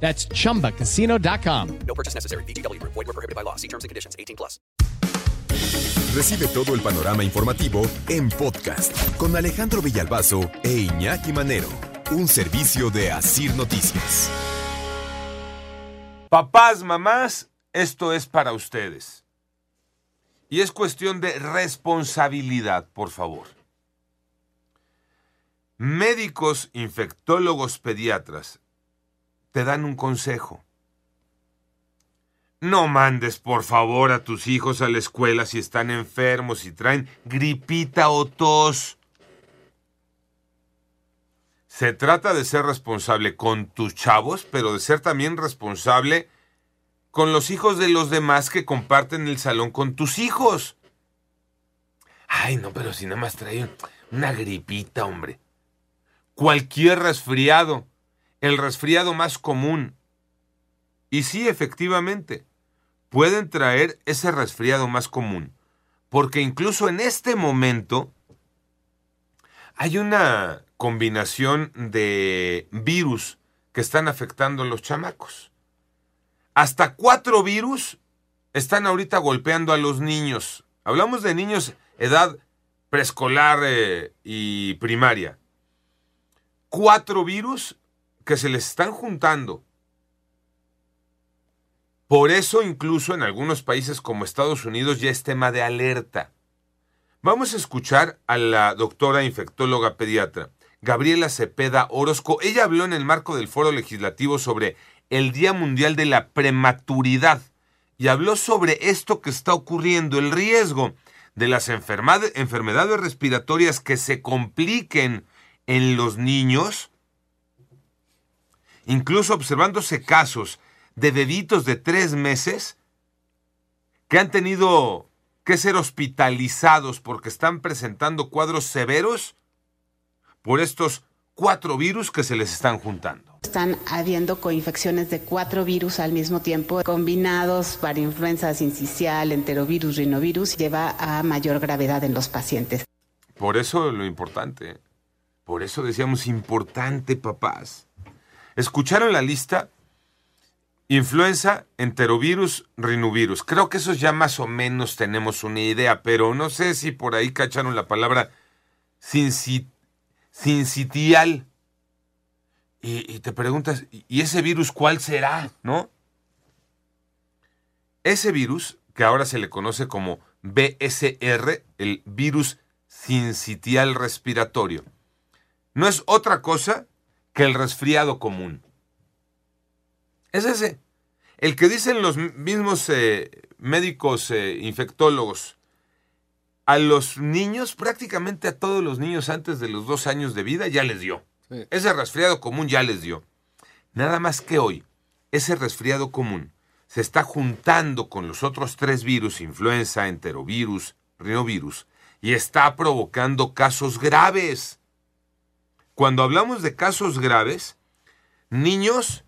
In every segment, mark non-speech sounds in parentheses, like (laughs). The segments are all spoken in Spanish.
That's chumbacasino.com. No purchase necessary. BGW. Void were prohibited by law. See terms and conditions. 18 plus. Recibe todo el panorama informativo en podcast con Alejandro Villalbazo e Iñaki Manero, un servicio de Asir Noticias. Papás, mamás, esto es para ustedes. Y es cuestión de responsabilidad, por favor. Médicos, infectólogos, pediatras te dan un consejo. No mandes, por favor, a tus hijos a la escuela si están enfermos, y traen gripita o tos. Se trata de ser responsable con tus chavos, pero de ser también responsable con los hijos de los demás que comparten el salón con tus hijos. Ay, no, pero si nada más trae una gripita, hombre. Cualquier resfriado, el resfriado más común. Y sí, efectivamente, pueden traer ese resfriado más común. Porque incluso en este momento hay una combinación de virus que están afectando a los chamacos. Hasta cuatro virus están ahorita golpeando a los niños. Hablamos de niños edad preescolar eh, y primaria. Cuatro virus que se les están juntando. Por eso incluso en algunos países como Estados Unidos ya es tema de alerta. Vamos a escuchar a la doctora infectóloga pediatra, Gabriela Cepeda Orozco. Ella habló en el marco del foro legislativo sobre el Día Mundial de la Prematuridad y habló sobre esto que está ocurriendo, el riesgo de las enfermedades respiratorias que se compliquen en los niños, incluso observándose casos de bebitos de tres meses que han tenido que ser hospitalizados porque están presentando cuadros severos por estos cuatro virus que se les están juntando. Están habiendo coinfecciones de cuatro virus al mismo tiempo, combinados para influenza sincicial, enterovirus, rinovirus, lleva a mayor gravedad en los pacientes. Por eso lo importante, por eso decíamos importante, papás. ¿Escucharon la lista? Influenza, enterovirus, rinovirus. Creo que esos ya más o menos tenemos una idea, pero no sé si por ahí cacharon la palabra sincitial. Y, y te preguntas, ¿y ese virus cuál será? ¿No? Ese virus, que ahora se le conoce como BSR, el virus sincitial respiratorio, no es otra cosa que el resfriado común. Es ese. El que dicen los mismos eh, médicos eh, infectólogos. A los niños, prácticamente a todos los niños antes de los dos años de vida, ya les dio. Sí. Ese resfriado común ya les dio. Nada más que hoy, ese resfriado común se está juntando con los otros tres virus, influenza, enterovirus, rinovirus, y está provocando casos graves. Cuando hablamos de casos graves, niños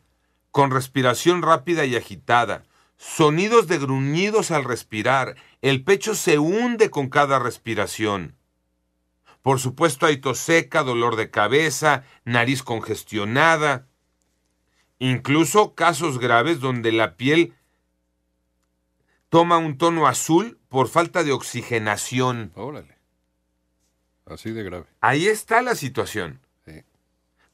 con respiración rápida y agitada, sonidos de gruñidos al respirar, el pecho se hunde con cada respiración. Por supuesto hay tos seca, dolor de cabeza, nariz congestionada, incluso casos graves donde la piel toma un tono azul por falta de oxigenación. Órale. Así de grave. Ahí está la situación.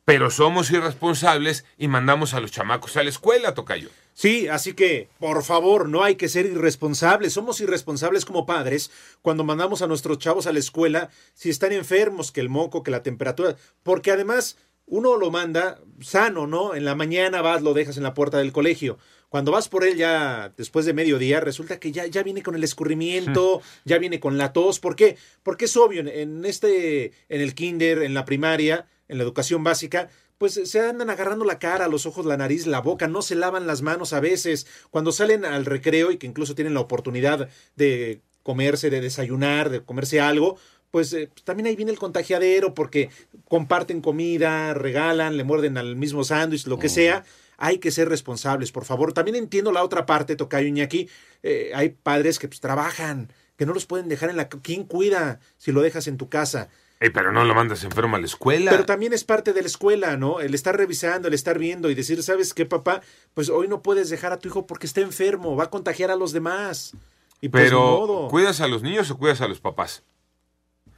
Pero somos irresponsables y mandamos a los chamacos a la escuela, Tocayo. Sí, así que, por favor, no hay que ser irresponsables. Somos irresponsables como padres cuando mandamos a nuestros chavos a la escuela si están enfermos, que el moco, que la temperatura. Porque además, uno lo manda sano, ¿no? En la mañana vas, lo dejas en la puerta del colegio. Cuando vas por él ya después de mediodía, resulta que ya, ya viene con el escurrimiento, (laughs) ya viene con la tos. ¿Por qué? Porque es obvio, en este, en el kinder, en la primaria, en la educación básica, pues se andan agarrando la cara, los ojos, la nariz, la boca, no se lavan las manos a veces. Cuando salen al recreo y que incluso tienen la oportunidad de comerse, de desayunar, de comerse algo, pues eh, también ahí viene el contagiadero porque comparten comida, regalan, le muerden al mismo sándwich, lo que sea. Hay que ser responsables, por favor. También entiendo la otra parte, Tocayo Iñaki. Eh, hay padres que pues, trabajan, que no los pueden dejar en la... ¿Quién cuida si lo dejas en tu casa? Pero no lo mandas enfermo a la escuela. Pero también es parte de la escuela, ¿no? El estar revisando, el estar viendo y decir, ¿sabes qué, papá? Pues hoy no puedes dejar a tu hijo porque está enfermo, va a contagiar a los demás. Y pues, ni Pero, modo. ¿cuidas a los niños o cuidas a los papás?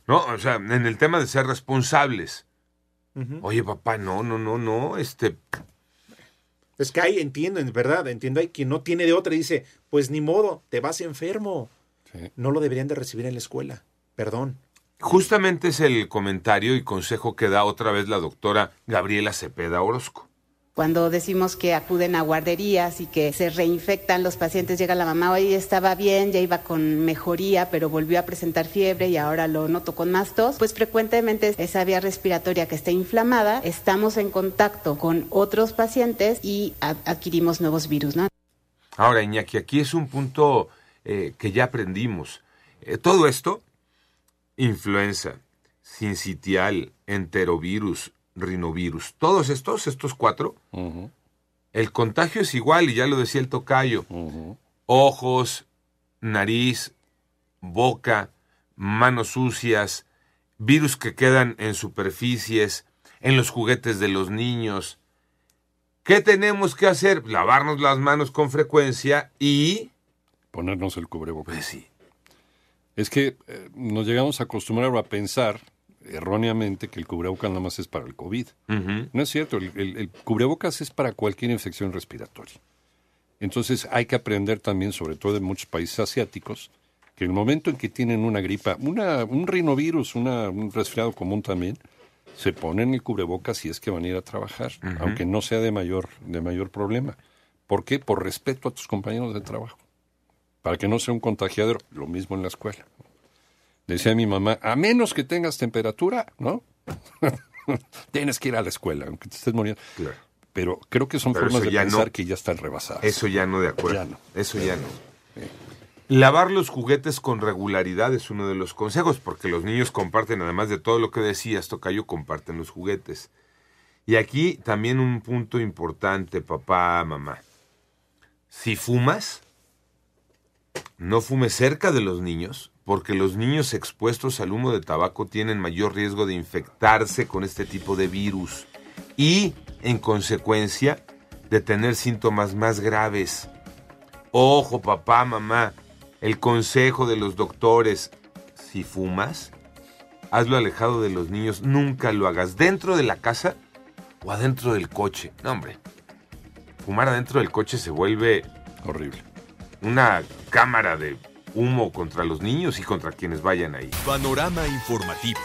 No, o sea, en el tema de ser responsables. Oye, papá, no, no, no, no, este, Es que hay, entiendo, en verdad, entiendo, hay quien no tiene de otra y dice, pues ni modo, te vas enfermo. Sí. No lo deberían de recibir en la escuela. Perdón. Justamente es el comentario y consejo que da otra vez la doctora Gabriela Cepeda Orozco. Cuando decimos que acuden a guarderías y que se reinfectan los pacientes, llega la mamá, hoy estaba bien, ya iba con mejoría, pero volvió a presentar fiebre y ahora lo noto con más tos, pues frecuentemente esa vía respiratoria que está inflamada, estamos en contacto con otros pacientes y adquirimos nuevos virus, ¿no? Ahora, Iñaki, aquí es un punto eh, que ya aprendimos. Eh, todo esto, influenza, sincitial, enterovirus, rinovirus, todos estos, estos cuatro, el contagio es igual, y ya lo decía el tocayo. Ojos, nariz, boca, manos sucias, virus que quedan en superficies, en los juguetes de los niños. ¿Qué tenemos que hacer? Lavarnos las manos con frecuencia y... Ponernos el cubrebocas. Pues sí. Es que eh, nos llegamos a acostumbrar a pensar erróneamente que el cubrebocas nada más es para el COVID. No es cierto, el, el- el cubrebocas es para cualquier infección respiratoria. Entonces hay que aprender también, sobre todo en muchos países asiáticos, que en el momento en que tienen una gripa, una, un rinovirus, una, un resfriado común también, se ponen el cubrebocas si es que van a ir a trabajar, aunque no sea de mayor, de mayor problema. ¿Por qué? Por respeto a tus compañeros de trabajo. Para que no sea un contagiador, lo mismo en la escuela. Decía mi mamá, a menos que tengas temperatura, ¿no? (laughs) Tienes que ir a la escuela, aunque te estés muriendo. Claro. Pero creo que son Pero formas de pensar no. que ya están rebasadas. Eso ya no de acuerdo. Ya no. Eso ya no. Lavar los juguetes con regularidad es uno de los consejos, porque los niños comparten, además de todo lo que decías, Tocayo, comparten los juguetes. Y aquí también un punto importante, papá, mamá. Si fumas, no fumes cerca de los niños, porque los niños expuestos al humo de tabaco tienen mayor riesgo de infectarse con este tipo de virus y, en consecuencia, de tener síntomas más graves. Ojo, papá, mamá, el consejo de los doctores, si fumas, hazlo alejado de los niños, nunca lo hagas dentro de la casa o adentro del coche. No, hombre, fumar adentro del coche se vuelve Horrible. Una cámara de humo contra los niños y contra quienes vayan ahí. Panorama informativo.